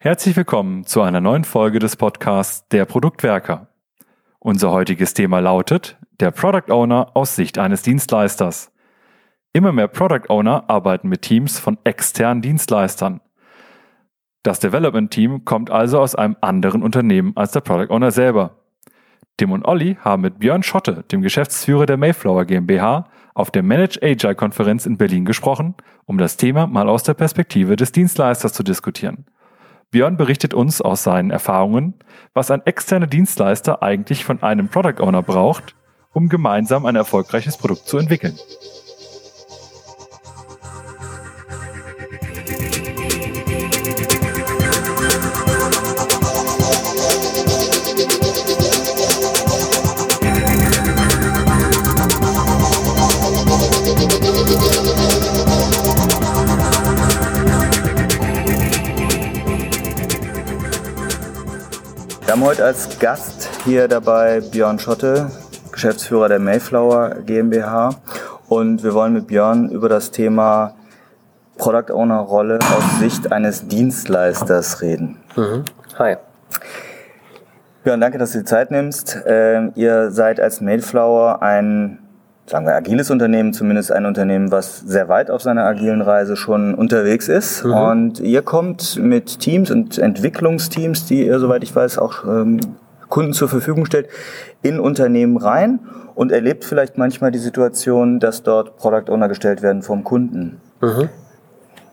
Herzlich willkommen zu einer neuen Folge des Podcasts Der Produktwerker. Unser heutiges Thema lautet der Product Owner aus Sicht eines Dienstleisters. Immer mehr Product Owner arbeiten mit Teams von externen Dienstleistern. Das Development Team kommt also aus einem anderen Unternehmen als der Product Owner selber. Tim und Olli haben mit Björn Schotte, dem Geschäftsführer der Mayflower GmbH, auf der Manage Agile Konferenz in Berlin gesprochen, um das Thema mal aus der Perspektive des Dienstleisters zu diskutieren. Björn berichtet uns aus seinen Erfahrungen, was ein externer Dienstleister eigentlich von einem Product Owner braucht, um gemeinsam ein erfolgreiches Produkt zu entwickeln. Haben heute als Gast hier dabei Björn Schotte, Geschäftsführer der Mayflower GmbH. Und wir wollen mit Björn über das Thema Product Owner Rolle aus Sicht eines Dienstleisters reden. Mhm. Hi. Björn, danke, dass du die Zeit nimmst. Ähm, ihr seid als Mayflower ein sagen wir, agiles Unternehmen, zumindest ein Unternehmen, was sehr weit auf seiner agilen Reise schon unterwegs ist. Mhm. Und ihr kommt mit Teams und Entwicklungsteams, die ihr, soweit ich weiß, auch ähm, Kunden zur Verfügung stellt, in Unternehmen rein und erlebt vielleicht manchmal die Situation, dass dort Product Owner gestellt werden vom Kunden. Mhm.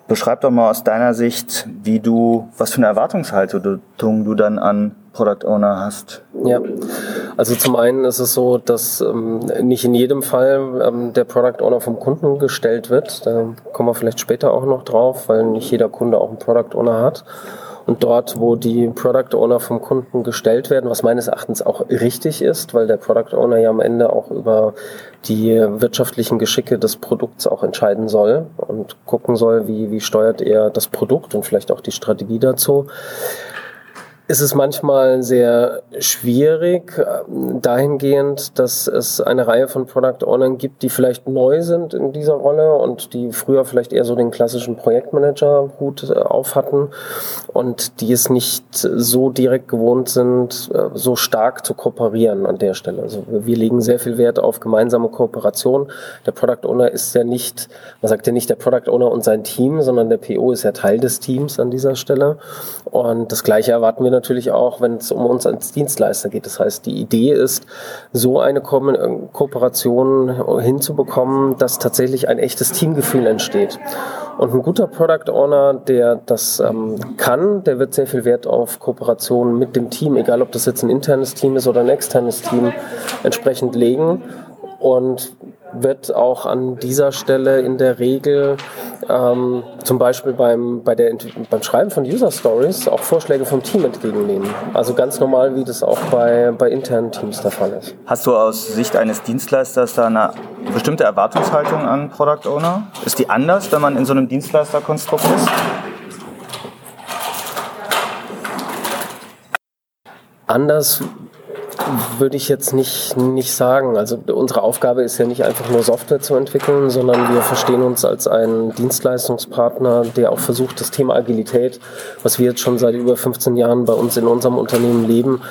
Beschreib doch mal aus deiner Sicht, wie du, was für eine Erwartungshaltung du dann an Product Owner hast. Ja, also zum einen ist es so, dass ähm, nicht in jedem Fall ähm, der Product Owner vom Kunden gestellt wird. Da kommen wir vielleicht später auch noch drauf, weil nicht jeder Kunde auch einen Product Owner hat. Und dort, wo die Product Owner vom Kunden gestellt werden, was meines Erachtens auch richtig ist, weil der Product Owner ja am Ende auch über die wirtschaftlichen Geschicke des Produkts auch entscheiden soll und gucken soll, wie, wie steuert er das Produkt und vielleicht auch die Strategie dazu ist es manchmal sehr schwierig, ähm, dahingehend, dass es eine Reihe von Product Ownern gibt, die vielleicht neu sind in dieser Rolle und die früher vielleicht eher so den klassischen Projektmanager-Hut äh, auf hatten und die es nicht so direkt gewohnt sind, äh, so stark zu kooperieren an der Stelle. Also wir legen sehr viel Wert auf gemeinsame Kooperation. Der Product Owner ist ja nicht, man sagt ja nicht der Product Owner und sein Team, sondern der PO ist ja Teil des Teams an dieser Stelle. Und das Gleiche erwarten wir natürlich auch, wenn es um uns als Dienstleister geht. Das heißt, die Idee ist, so eine Ko Kooperation hinzubekommen, dass tatsächlich ein echtes Teamgefühl entsteht. Und ein guter Product Owner, der das ähm, kann, der wird sehr viel Wert auf Kooperation mit dem Team, egal ob das jetzt ein internes Team ist oder ein externes Team, entsprechend legen. Und wird auch an dieser Stelle in der Regel ähm, zum Beispiel beim, bei der, beim Schreiben von User Stories auch Vorschläge vom Team entgegennehmen. Also ganz normal, wie das auch bei, bei internen Teams der Fall ist. Hast du aus Sicht eines Dienstleisters da eine bestimmte Erwartungshaltung an Product Owner? Ist die anders, wenn man in so einem Dienstleisterkonstrukt ist? Anders würde ich jetzt nicht, nicht sagen. Also unsere Aufgabe ist ja nicht einfach nur Software zu entwickeln, sondern wir verstehen uns als einen Dienstleistungspartner, der auch versucht, das Thema Agilität, was wir jetzt schon seit über 15 Jahren bei uns in unserem Unternehmen leben,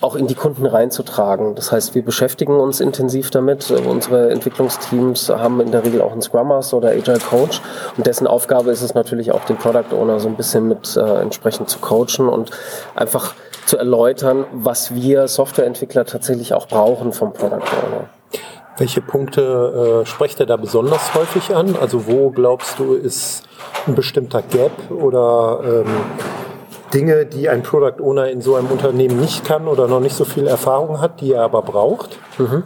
auch in die Kunden reinzutragen. Das heißt, wir beschäftigen uns intensiv damit. Unsere Entwicklungsteams haben in der Regel auch einen Scrum Master oder Agile Coach und dessen Aufgabe ist es natürlich auch, den Product Owner so ein bisschen mit äh, entsprechend zu coachen und einfach zu erläutern, was wir Softwareentwickler tatsächlich auch brauchen vom Product Owner. Welche Punkte äh, sprecht er da besonders häufig an? Also wo glaubst du, ist ein bestimmter Gap oder ähm, Dinge, die ein Product Owner in so einem Unternehmen nicht kann oder noch nicht so viel Erfahrung hat, die er aber braucht? Mhm.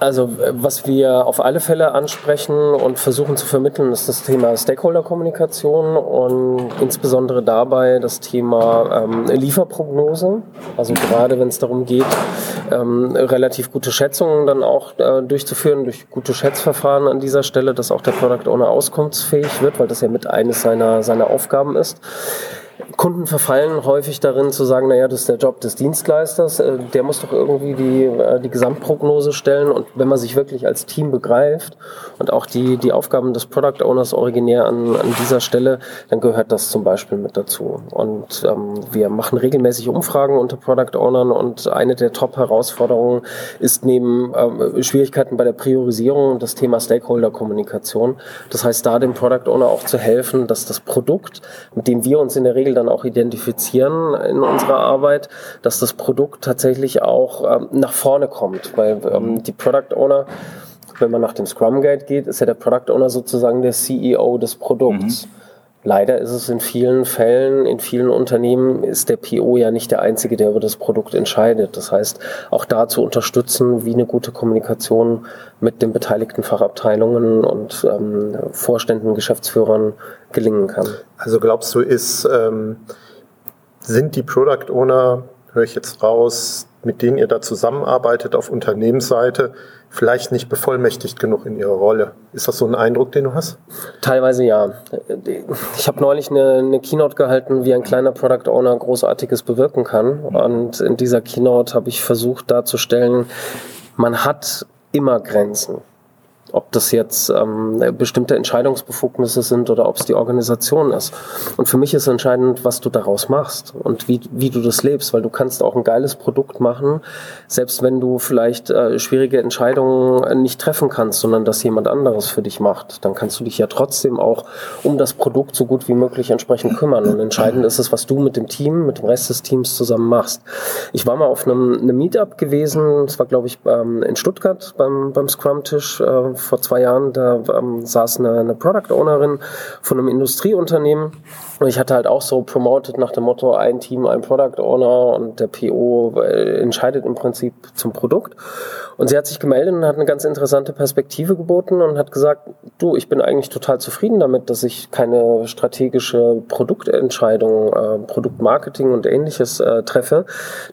Also was wir auf alle Fälle ansprechen und versuchen zu vermitteln, ist das Thema Stakeholder-Kommunikation und insbesondere dabei das Thema ähm, Lieferprognose. Also gerade wenn es darum geht, ähm, relativ gute Schätzungen dann auch äh, durchzuführen durch gute Schätzverfahren an dieser Stelle, dass auch der Product Owner auskunftsfähig wird, weil das ja mit eines seiner, seiner Aufgaben ist Kunden verfallen häufig darin zu sagen, naja, das ist der Job des Dienstleisters, äh, der muss doch irgendwie die, äh, die Gesamtprognose stellen und wenn man sich wirklich als Team begreift und auch die, die Aufgaben des Product Owners originär an, an dieser Stelle, dann gehört das zum Beispiel mit dazu. Und ähm, wir machen regelmäßig Umfragen unter Product Ownern und eine der Top-Herausforderungen ist neben ähm, Schwierigkeiten bei der Priorisierung das Thema Stakeholder-Kommunikation. Das heißt, da dem Product Owner auch zu helfen, dass das Produkt, mit dem wir uns in der Regel dann auch identifizieren in unserer Arbeit, dass das Produkt tatsächlich auch ähm, nach vorne kommt, weil ähm, die Product Owner wenn man nach dem Scrum Guide geht, ist ja der Product Owner sozusagen der CEO des Produkts. Mhm. Leider ist es in vielen Fällen, in vielen Unternehmen ist der PO ja nicht der Einzige, der über das Produkt entscheidet. Das heißt, auch da zu unterstützen, wie eine gute Kommunikation mit den beteiligten Fachabteilungen und ähm, Vorständen, Geschäftsführern gelingen kann. Also glaubst du, ist, ähm, sind die Product Owner, höre ich jetzt raus, mit denen ihr da zusammenarbeitet auf Unternehmensseite, vielleicht nicht bevollmächtigt genug in ihrer Rolle. Ist das so ein Eindruck, den du hast? Teilweise ja. Ich habe neulich eine, eine, Keynote gehalten, wie ein kleiner Product Owner Großartiges bewirken kann. Und in dieser Keynote habe ich versucht darzustellen, man hat immer Grenzen ob das jetzt ähm, bestimmte Entscheidungsbefugnisse sind oder ob es die Organisation ist. Und für mich ist entscheidend, was du daraus machst und wie, wie du das lebst, weil du kannst auch ein geiles Produkt machen, selbst wenn du vielleicht äh, schwierige Entscheidungen nicht treffen kannst, sondern das jemand anderes für dich macht. Dann kannst du dich ja trotzdem auch um das Produkt so gut wie möglich entsprechend kümmern. Und entscheidend ist es, was du mit dem Team, mit dem Rest des Teams zusammen machst. Ich war mal auf einem, einem Meetup gewesen, das war glaube ich ähm, in Stuttgart beim, beim Scrum-Tisch äh, vor zwei Jahren, da ähm, saß eine, eine Product Ownerin von einem Industrieunternehmen und ich hatte halt auch so promoted nach dem Motto, ein Team, ein Product Owner und der PO äh, entscheidet im Prinzip zum Produkt. Und sie hat sich gemeldet und hat eine ganz interessante Perspektive geboten und hat gesagt, du, ich bin eigentlich total zufrieden damit, dass ich keine strategische Produktentscheidung, äh, Produktmarketing und ähnliches äh, treffe,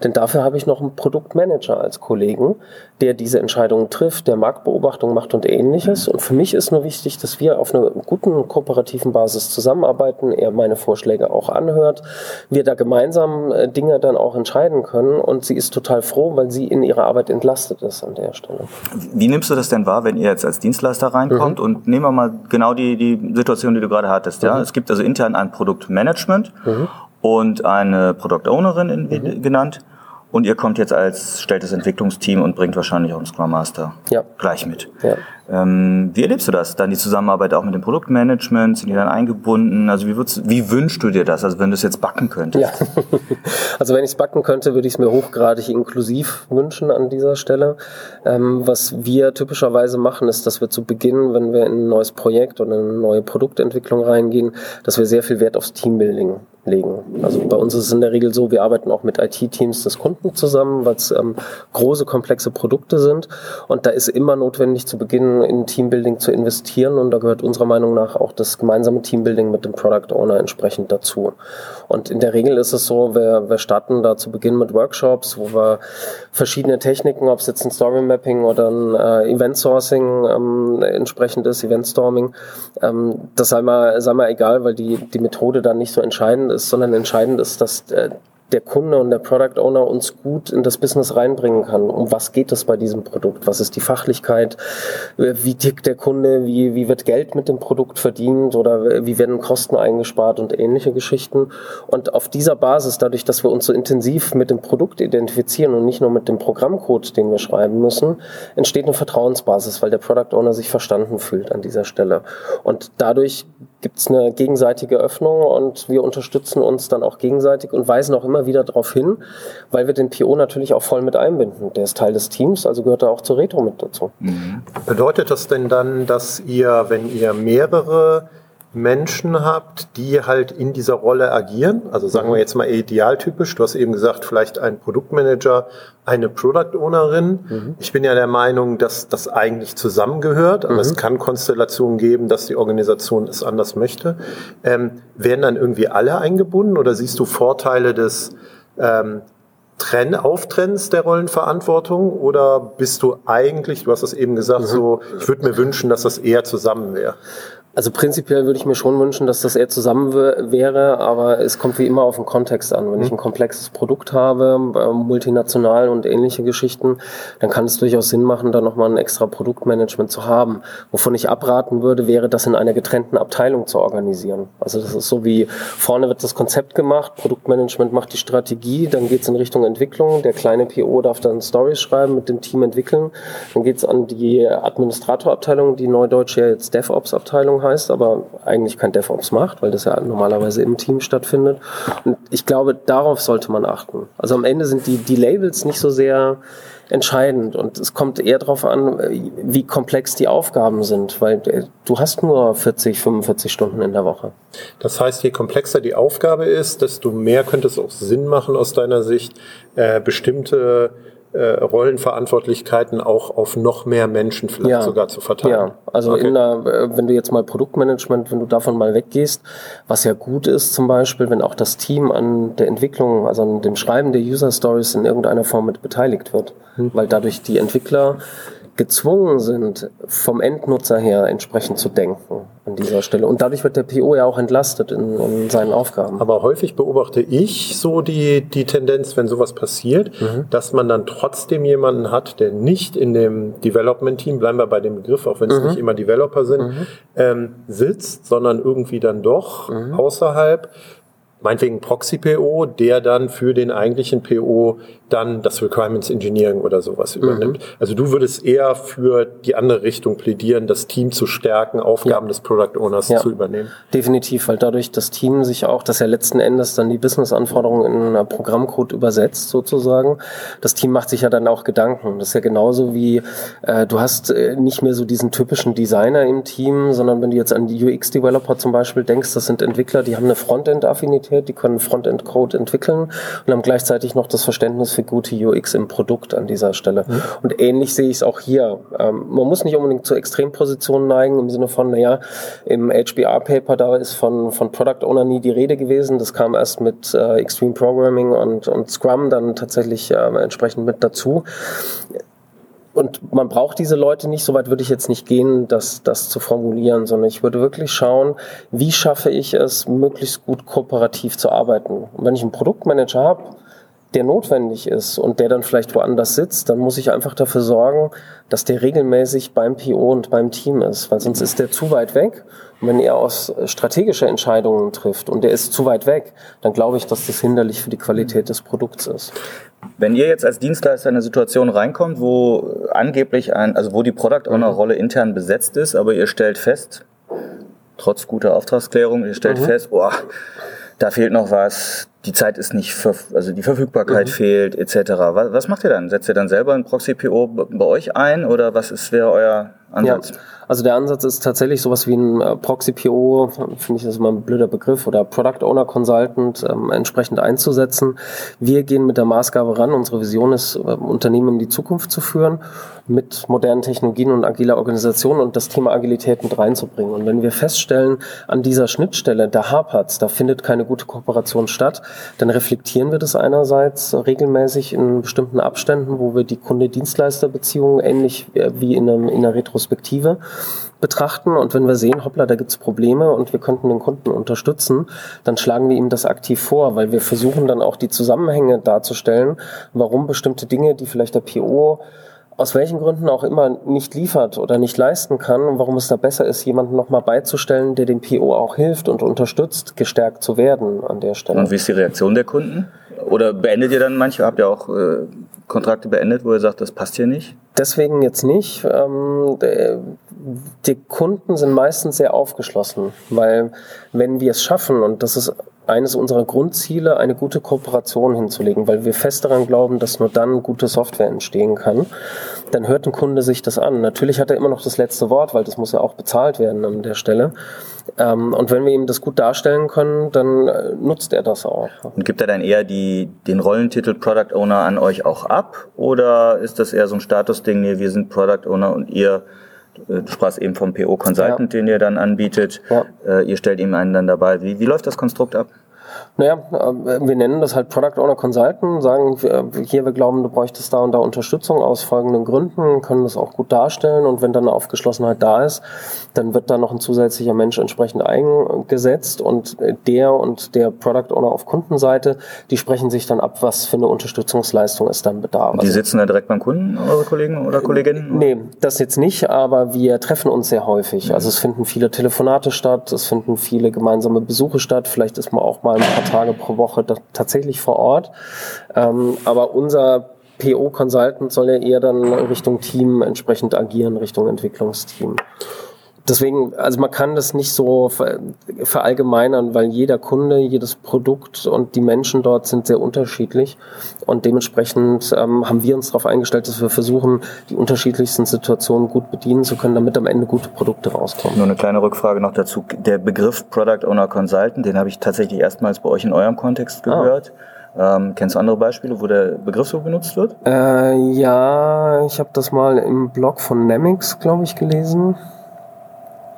denn dafür habe ich noch einen Produktmanager als Kollegen, der diese Entscheidungen trifft, der Marktbeobachtung macht und ähnliches. Und für mich ist nur wichtig, dass wir auf einer guten kooperativen Basis zusammenarbeiten, er meine Vorschläge auch anhört, wir da gemeinsam äh, Dinge dann auch entscheiden können und sie ist total froh, weil sie in ihrer Arbeit entlastet ist an der Stelle. Wie nimmst du das denn wahr, wenn ihr jetzt als Dienstleister reinkommt mhm. und nehmen wir mal genau die, die Situation, die du gerade hattest. Ja? Mhm. Es gibt also intern ein Produktmanagement mhm. und eine Product Ownerin mhm. genannt und ihr kommt jetzt als, stellt das Entwicklungsteam und bringt wahrscheinlich auch einen Scrum Master ja. gleich mit. Ja. Ähm, wie erlebst du das? Dann die Zusammenarbeit auch mit dem Produktmanagement, sind die dann eingebunden? Also wie, wie wünschst du dir das, also wenn du es jetzt backen könntest? Ja. also wenn ich es backen könnte, würde ich es mir hochgradig inklusiv wünschen an dieser Stelle. Ähm, was wir typischerweise machen, ist, dass wir zu Beginn, wenn wir in ein neues Projekt oder eine neue Produktentwicklung reingehen, dass wir sehr viel Wert aufs Teambuilding legen. Also bei uns ist es in der Regel so, wir arbeiten auch mit IT-Teams des Kunden zusammen, weil es ähm, große, komplexe Produkte sind. Und da ist immer notwendig, zu Beginn in Teambuilding zu investieren. Und da gehört unserer Meinung nach auch das gemeinsame Teambuilding mit dem Product Owner entsprechend dazu. Und in der Regel ist es so, wir, wir starten da zu Beginn mit Workshops, wo wir verschiedene Techniken, ob es jetzt ein Story Mapping oder ein äh, Event Sourcing ähm, entsprechend ist, Event Storming, ähm, das sei mal, sei mal egal, weil die, die Methode dann nicht so entscheidend ist, sondern entscheidend ist, dass äh, der Kunde und der Product Owner uns gut in das Business reinbringen kann. Um was geht es bei diesem Produkt? Was ist die Fachlichkeit? Wie tickt der Kunde? Wie, wie wird Geld mit dem Produkt verdient? Oder wie werden Kosten eingespart und ähnliche Geschichten? Und auf dieser Basis, dadurch, dass wir uns so intensiv mit dem Produkt identifizieren und nicht nur mit dem Programmcode, den wir schreiben müssen, entsteht eine Vertrauensbasis, weil der Product Owner sich verstanden fühlt an dieser Stelle. Und dadurch gibt es eine gegenseitige Öffnung und wir unterstützen uns dann auch gegenseitig und weisen auch immer wieder darauf hin, weil wir den PO natürlich auch voll mit einbinden. Der ist Teil des Teams, also gehört er auch zur Retro mit dazu. Mhm. Bedeutet das denn dann, dass ihr, wenn ihr mehrere Menschen habt, die halt in dieser Rolle agieren. Also sagen wir jetzt mal idealtypisch. Du hast eben gesagt, vielleicht ein Produktmanager, eine Product Ownerin. Mhm. Ich bin ja der Meinung, dass das eigentlich zusammengehört, aber mhm. es kann Konstellationen geben, dass die Organisation es anders möchte. Ähm, werden dann irgendwie alle eingebunden oder siehst du Vorteile des ähm, Trenn, Auftrennens der Rollenverantwortung oder bist du eigentlich, du hast es eben gesagt, mhm. so, ich würde mir wünschen, dass das eher zusammen wäre? Also prinzipiell würde ich mir schon wünschen, dass das eher zusammen wäre, aber es kommt wie immer auf den Kontext an. Wenn mhm. ich ein komplexes Produkt habe, äh, multinational und ähnliche Geschichten, dann kann es durchaus Sinn machen, da nochmal ein extra Produktmanagement zu haben. Wovon ich abraten würde, wäre das in einer getrennten Abteilung zu organisieren. Also das ist so wie vorne wird das Konzept gemacht, Produktmanagement macht die Strategie, dann geht es in Richtung Entwicklung, der kleine PO darf dann Stories schreiben, mit dem Team entwickeln, dann geht es an die Administratorabteilung, die neudeutsche jetzt DevOps-Abteilung heißt, aber eigentlich kein DevOps macht, weil das ja normalerweise im Team stattfindet. Und ich glaube, darauf sollte man achten. Also am Ende sind die, die Labels nicht so sehr entscheidend und es kommt eher darauf an, wie komplex die Aufgaben sind, weil äh, du hast nur 40, 45 Stunden in der Woche. Das heißt, je komplexer die Aufgabe ist, desto mehr könnte es auch Sinn machen aus deiner Sicht, äh, bestimmte äh, Rollenverantwortlichkeiten auch auf noch mehr Menschen vielleicht ja. sogar zu verteilen. Ja, also okay. in der, äh, wenn du jetzt mal Produktmanagement, wenn du davon mal weggehst, was ja gut ist zum Beispiel, wenn auch das Team an der Entwicklung, also an dem Schreiben der User Stories in irgendeiner Form mit beteiligt wird, hm. weil dadurch die Entwickler gezwungen sind, vom Endnutzer her entsprechend zu denken an dieser Stelle. Und dadurch wird der PO ja auch entlastet in, in seinen Aufgaben. Aber häufig beobachte ich so die, die Tendenz, wenn sowas passiert, mhm. dass man dann trotzdem jemanden hat, der nicht in dem Development-Team, bleiben wir bei dem Begriff, auch wenn es mhm. nicht immer Developer sind, mhm. ähm, sitzt, sondern irgendwie dann doch mhm. außerhalb meinetwegen Proxy-PO, der dann für den eigentlichen PO dann das Requirements Engineering oder sowas mhm. übernimmt. Also du würdest eher für die andere Richtung plädieren, das Team zu stärken, Aufgaben ja. des Product Owners ja. zu übernehmen. Definitiv, weil dadurch das Team sich auch, das ja letzten Endes dann die Business-Anforderungen in einen Programmcode übersetzt sozusagen. Das Team macht sich ja dann auch Gedanken. Das ist ja genauso wie, äh, du hast äh, nicht mehr so diesen typischen Designer im Team, sondern wenn du jetzt an die UX-Developer zum Beispiel denkst, das sind Entwickler, die haben eine Frontend-Affinität die können Frontend-Code entwickeln und haben gleichzeitig noch das Verständnis für gute UX im Produkt an dieser Stelle. Mhm. Und ähnlich sehe ich es auch hier. Ähm, man muss nicht unbedingt zu Extrempositionen neigen, im Sinne von, naja, im HBR-Paper, da ist von, von Product Owner nie die Rede gewesen. Das kam erst mit äh, Extreme Programming und, und Scrum dann tatsächlich äh, entsprechend mit dazu und man braucht diese Leute nicht, so weit würde ich jetzt nicht gehen, das, das zu formulieren, sondern ich würde wirklich schauen, wie schaffe ich es, möglichst gut kooperativ zu arbeiten. Und wenn ich einen Produktmanager habe, der notwendig ist und der dann vielleicht woanders sitzt, dann muss ich einfach dafür sorgen, dass der regelmäßig beim PO und beim Team ist, weil sonst ist der zu weit weg. Und wenn er aus strategische Entscheidungen trifft und der ist zu weit weg, dann glaube ich, dass das hinderlich für die Qualität des Produkts ist. Wenn ihr jetzt als Dienstleister in eine Situation reinkommt, wo angeblich ein, also wo die Product Owner Rolle intern besetzt ist, aber ihr stellt fest, trotz guter Auftragsklärung, ihr stellt mhm. fest, boah, da fehlt noch was, die Zeit ist nicht, also die Verfügbarkeit mhm. fehlt, etc. Was, was, macht ihr dann? Setzt ihr dann selber ein Proxy-PO bei euch ein oder was ist, wäre euer Ansatz? Ja. Also der Ansatz ist tatsächlich sowas wie ein äh, Proxy-PO, finde ich das immer ein blöder Begriff, oder Product Owner Consultant ähm, entsprechend einzusetzen. Wir gehen mit der Maßgabe ran. Unsere Vision ist, äh, Unternehmen in die Zukunft zu führen mit modernen Technologien und agiler Organisation und das Thema Agilität mit reinzubringen. Und wenn wir feststellen, an dieser Schnittstelle, da hapert's, da findet keine gute Kooperation statt, dann reflektieren wir das einerseits regelmäßig in bestimmten Abständen, wo wir die Kunde-Dienstleister-Beziehungen ähnlich äh, wie in, einem, in einer Retrospektive betrachten und wenn wir sehen, hoppla, da gibt's Probleme und wir könnten den Kunden unterstützen, dann schlagen wir ihm das aktiv vor, weil wir versuchen dann auch die Zusammenhänge darzustellen, warum bestimmte Dinge, die vielleicht der PO aus welchen Gründen auch immer nicht liefert oder nicht leisten kann und warum es da besser ist, jemanden nochmal beizustellen, der dem PO auch hilft und unterstützt, gestärkt zu werden an der Stelle. Und wie ist die Reaktion der Kunden? Oder beendet ihr dann manche? Habt ihr auch äh, Kontrakte beendet, wo ihr sagt, das passt hier nicht? Deswegen jetzt nicht. Ähm, die Kunden sind meistens sehr aufgeschlossen, weil wenn wir es schaffen, und das ist eines unserer Grundziele, eine gute Kooperation hinzulegen, weil wir fest daran glauben, dass nur dann gute Software entstehen kann. Dann hört ein Kunde sich das an. Natürlich hat er immer noch das letzte Wort, weil das muss ja auch bezahlt werden an der Stelle. Ähm, und wenn wir ihm das gut darstellen können, dann äh, nutzt er das auch. Und gibt er dann eher die, den Rollentitel Product Owner an euch auch ab? Oder ist das eher so ein Statusding, nee, wir sind Product Owner und ihr äh, Du sprachst eben vom PO Consultant, ja. den ihr dann anbietet. Ja. Äh, ihr stellt ihm einen dann dabei. Wie, wie läuft das Konstrukt ab? Naja, äh, wir nennen das halt Product Owner Consultant, sagen hier, wir glauben, du bräuchtest da und da Unterstützung aus folgenden Gründen, können das auch gut darstellen und wenn dann eine Aufgeschlossenheit da ist, dann wird da noch ein zusätzlicher Mensch entsprechend eingesetzt und der und der Product Owner auf Kundenseite, die sprechen sich dann ab, was für eine Unterstützungsleistung es dann bedarf. Und die sitzen da direkt beim Kunden, eure Kollegen oder Kolleginnen? Nee, das jetzt nicht, aber wir treffen uns sehr häufig. Also es finden viele Telefonate statt, es finden viele gemeinsame Besuche statt, vielleicht ist man auch mal ein paar Tage pro Woche tatsächlich vor Ort. Ähm, aber unser PO-Consultant soll ja eher dann Richtung Team entsprechend agieren, Richtung Entwicklungsteam deswegen, also man kann das nicht so verallgemeinern, weil jeder Kunde, jedes Produkt und die Menschen dort sind sehr unterschiedlich. Und dementsprechend ähm, haben wir uns darauf eingestellt, dass wir versuchen, die unterschiedlichsten Situationen gut bedienen zu können, damit am Ende gute Produkte rauskommen. Nur eine kleine Rückfrage noch dazu. Der Begriff Product Owner Consultant, den habe ich tatsächlich erstmals bei euch in eurem Kontext ah. gehört. Ah. Ähm, kennst du andere Beispiele, wo der Begriff so benutzt wird? Äh, ja, ich habe das mal im Blog von Nemix, glaube ich, gelesen.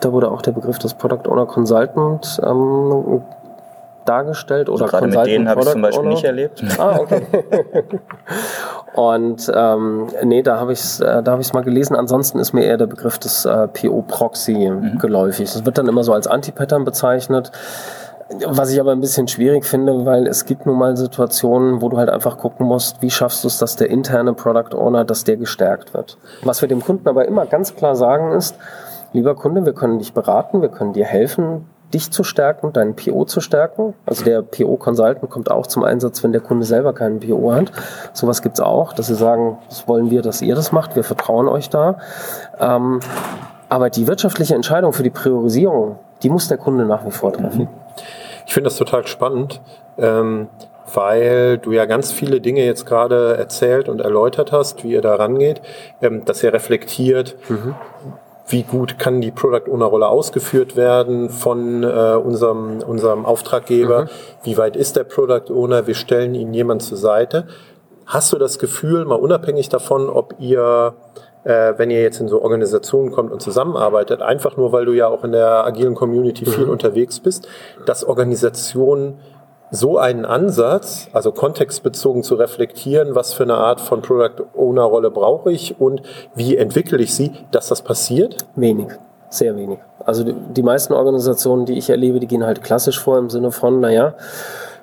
Da wurde auch der Begriff des Product Owner Consultant ähm, dargestellt oder also Gerade mit denen habe ich zum Beispiel Owner. nicht erlebt. Ah, okay. und ähm, nee, da habe ich es äh, da hab ich's mal gelesen. Ansonsten ist mir eher der Begriff des äh, PO-Proxy mhm. geläufig. Das wird dann immer so als Anti-Pattern bezeichnet. Was ich aber ein bisschen schwierig finde, weil es gibt nun mal Situationen, wo du halt einfach gucken musst, wie schaffst du es, dass der interne Product Owner, dass der gestärkt wird. Was wir dem Kunden aber immer ganz klar sagen ist, lieber Kunde, wir können dich beraten, wir können dir helfen, dich zu stärken, deinen PO zu stärken. Also der PO-Consultant kommt auch zum Einsatz, wenn der Kunde selber keinen PO hat. Sowas gibt's auch, dass sie sagen, das wollen wir, dass ihr das macht, wir vertrauen euch da. Ähm, aber die wirtschaftliche Entscheidung für die Priorisierung, die muss der Kunde nach wie vor treffen. Ich finde das total spannend. Ähm weil du ja ganz viele Dinge jetzt gerade erzählt und erläutert hast, wie ihr da rangeht, ähm, dass ihr reflektiert, mhm wie gut kann die Product Owner Rolle ausgeführt werden von äh, unserem, unserem Auftraggeber, mhm. wie weit ist der Product Owner, wir stellen ihnen jemand zur Seite. Hast du das Gefühl, mal unabhängig davon, ob ihr, äh, wenn ihr jetzt in so Organisationen kommt und zusammenarbeitet, einfach nur, weil du ja auch in der agilen Community viel mhm. unterwegs bist, dass Organisationen so einen Ansatz, also kontextbezogen zu reflektieren, was für eine Art von Product Owner Rolle brauche ich und wie entwickle ich sie, dass das passiert? Wenig, sehr wenig. Also die, die meisten Organisationen, die ich erlebe, die gehen halt klassisch vor im Sinne von, naja,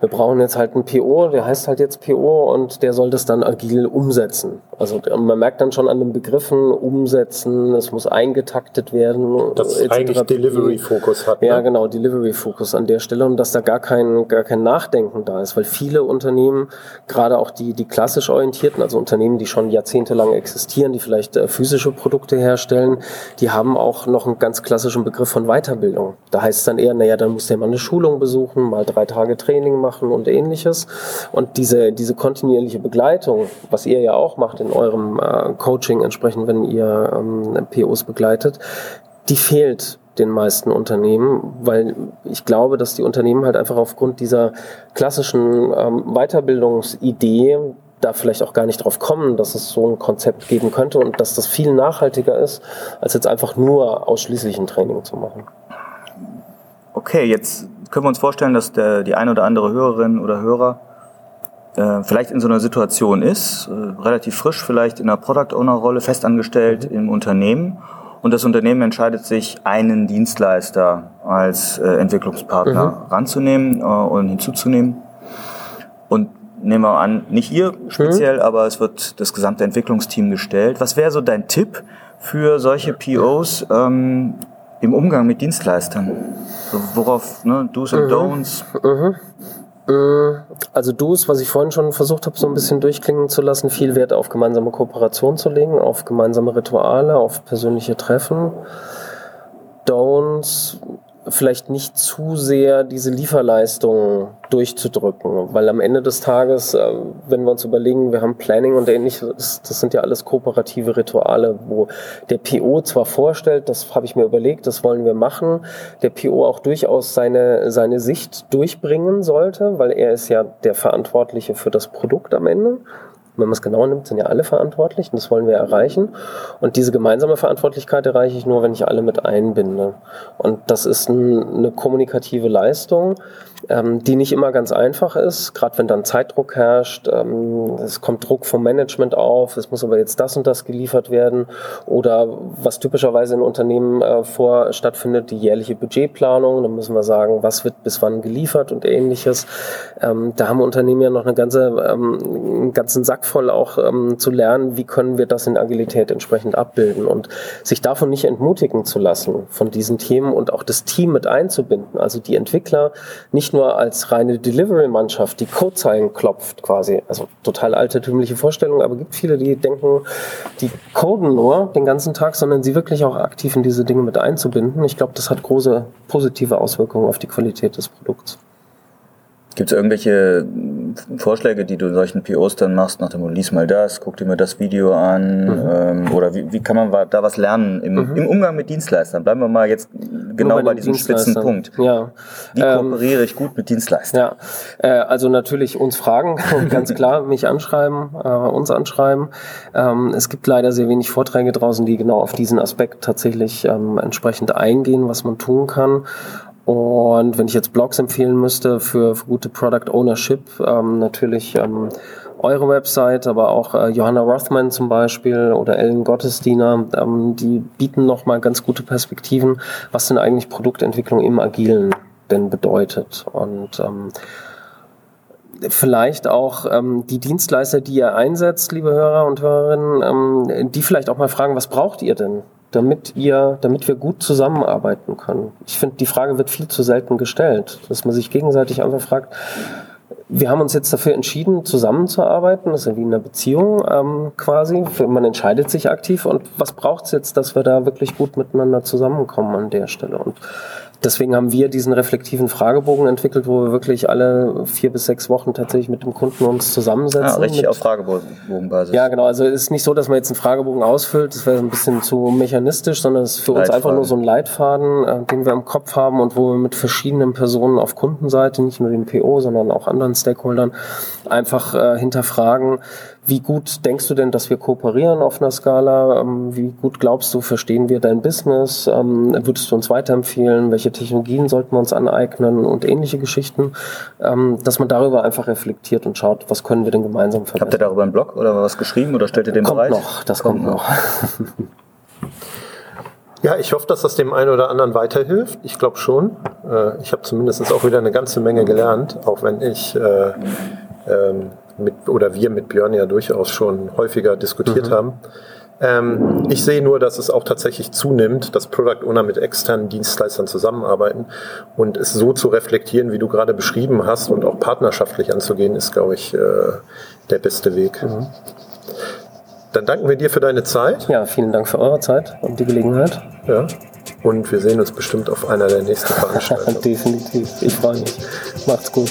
wir brauchen jetzt halt einen PO, der heißt halt jetzt PO und der soll das dann agil umsetzen. Also man merkt dann schon an den Begriffen umsetzen, es muss eingetaktet werden. Dass es eigentlich Delivery-Fokus hat. Ne? Ja, genau, Delivery-Fokus an der Stelle und dass da gar kein, gar kein Nachdenken da ist, weil viele Unternehmen, gerade auch die, die klassisch orientierten, also Unternehmen, die schon jahrzehntelang existieren, die vielleicht äh, physische Produkte herstellen, die haben auch noch einen ganz klassischen Begriff von Weiterbildung. Da heißt es dann eher, naja, dann muss der mal eine Schulung besuchen, mal drei Tage Training machen machen und ähnliches. Und diese, diese kontinuierliche Begleitung, was ihr ja auch macht in eurem äh, Coaching entsprechend, wenn ihr ähm, POs begleitet, die fehlt den meisten Unternehmen, weil ich glaube, dass die Unternehmen halt einfach aufgrund dieser klassischen ähm, Weiterbildungsidee da vielleicht auch gar nicht drauf kommen, dass es so ein Konzept geben könnte und dass das viel nachhaltiger ist, als jetzt einfach nur ausschließlich ein Training zu machen. Okay, jetzt können wir uns vorstellen, dass der, die eine oder andere Hörerin oder Hörer äh, vielleicht in so einer Situation ist, äh, relativ frisch vielleicht in einer Product Owner Rolle festangestellt mhm. im Unternehmen und das Unternehmen entscheidet sich, einen Dienstleister als äh, Entwicklungspartner mhm. ranzunehmen äh, und hinzuzunehmen. Und nehmen wir an, nicht ihr speziell, mhm. aber es wird das gesamte Entwicklungsteam gestellt. Was wäre so dein Tipp für solche POs ähm, im Umgang mit Dienstleistern? worauf, ne, Do's und mhm. Don'ts? Mhm. mhm. Also Do's, was ich vorhin schon versucht habe, so ein bisschen durchklingen zu lassen, viel Wert auf gemeinsame Kooperation zu legen, auf gemeinsame Rituale, auf persönliche Treffen. Don'ts, vielleicht nicht zu sehr diese Lieferleistung durchzudrücken, weil am Ende des Tages, äh, wenn wir uns überlegen, wir haben Planning und ähnliches, das sind ja alles kooperative Rituale, wo der PO zwar vorstellt, das habe ich mir überlegt, das wollen wir machen, der PO auch durchaus seine, seine Sicht durchbringen sollte, weil er ist ja der Verantwortliche für das Produkt am Ende wenn man es genau nimmt, sind ja alle verantwortlich und das wollen wir erreichen. Und diese gemeinsame Verantwortlichkeit erreiche ich nur, wenn ich alle mit einbinde. Und das ist ein, eine kommunikative Leistung, ähm, die nicht immer ganz einfach ist, gerade wenn dann Zeitdruck herrscht. Ähm, es kommt Druck vom Management auf, es muss aber jetzt das und das geliefert werden. Oder was typischerweise in Unternehmen äh, vor stattfindet, die jährliche Budgetplanung. Da müssen wir sagen, was wird bis wann geliefert und ähnliches. Ähm, da haben Unternehmen ja noch eine ganze, ähm, einen ganzen Sack voll auch ähm, zu lernen, wie können wir das in Agilität entsprechend abbilden und sich davon nicht entmutigen zu lassen, von diesen Themen und auch das Team mit einzubinden. Also die Entwickler nicht nur als reine Delivery-Mannschaft, die Codezeilen klopft quasi. Also total altertümliche Vorstellung, aber gibt viele, die denken, die coden nur den ganzen Tag, sondern sie wirklich auch aktiv in diese Dinge mit einzubinden. Ich glaube, das hat große positive Auswirkungen auf die Qualität des Produkts. Gibt es irgendwelche Vorschläge, die du solchen POs dann machst, nach dem lies mal das, guck dir mal das Video an mhm. ähm, oder wie, wie kann man da was lernen im, mhm. im Umgang mit Dienstleistern? Bleiben wir mal jetzt genau bei, bei diesem spitzen Punkt. Ja. Wie kooperiere ähm, ich gut mit Dienstleistern? Ja, äh, also natürlich uns fragen, ganz klar, mich anschreiben, äh, uns anschreiben. Ähm, es gibt leider sehr wenig Vorträge draußen, die genau auf diesen Aspekt tatsächlich ähm, entsprechend eingehen, was man tun kann. Und wenn ich jetzt Blogs empfehlen müsste für, für gute Product Ownership, ähm, natürlich ähm, eure Website, aber auch äh, Johanna Rothman zum Beispiel oder Ellen Gottesdiener, ähm, die bieten nochmal ganz gute Perspektiven, was denn eigentlich Produktentwicklung im Agilen denn bedeutet. Und ähm, vielleicht auch ähm, die Dienstleister, die ihr einsetzt, liebe Hörer und Hörerinnen, ähm, die vielleicht auch mal fragen, was braucht ihr denn? Damit ihr, damit wir gut zusammenarbeiten können? Ich finde, die Frage wird viel zu selten gestellt, dass man sich gegenseitig einfach fragt, wir haben uns jetzt dafür entschieden, zusammenzuarbeiten. Das ist ja wie in einer Beziehung ähm, quasi. Man entscheidet sich aktiv. Und was braucht es jetzt, dass wir da wirklich gut miteinander zusammenkommen an der Stelle? Und Deswegen haben wir diesen reflektiven Fragebogen entwickelt, wo wir wirklich alle vier bis sechs Wochen tatsächlich mit dem Kunden uns zusammensetzen. Ja, richtig auf Fragebogenbasis. Ja, genau. Also es ist nicht so, dass man jetzt einen Fragebogen ausfüllt, das wäre ein bisschen zu mechanistisch, sondern es ist für uns einfach nur so ein Leitfaden, äh, den wir im Kopf haben und wo wir mit verschiedenen Personen auf Kundenseite, nicht nur dem PO, sondern auch anderen Stakeholdern, einfach äh, hinterfragen, wie gut denkst du denn, dass wir kooperieren auf einer Skala? Ähm, wie gut glaubst du, verstehen wir dein Business? Ähm, würdest du uns weiterempfehlen? Welche Technologien sollten wir uns aneignen und ähnliche Geschichten? Ähm, dass man darüber einfach reflektiert und schaut, was können wir denn gemeinsam verbessern? Habt ihr darüber einen Blog oder was geschrieben oder stellt ihr den kommt bereit? Noch, das kommt, kommt noch. Ja, ich hoffe, dass das dem einen oder anderen weiterhilft. Ich glaube schon. Äh, ich habe zumindest auch wieder eine ganze Menge gelernt, auch wenn ich äh, ähm, mit, oder wir mit Björn ja durchaus schon häufiger diskutiert mhm. haben. Ähm, ich sehe nur, dass es auch tatsächlich zunimmt, dass Product Owner mit externen Dienstleistern zusammenarbeiten und es so zu reflektieren, wie du gerade beschrieben hast und auch partnerschaftlich anzugehen, ist, glaube ich, äh, der beste Weg. Mhm. Dann danken wir dir für deine Zeit. Ja, vielen Dank für eure Zeit und die Gelegenheit. Ja. Und wir sehen uns bestimmt auf einer der nächsten Veranstaltungen. Definitiv. Ich freue mich. Macht's gut.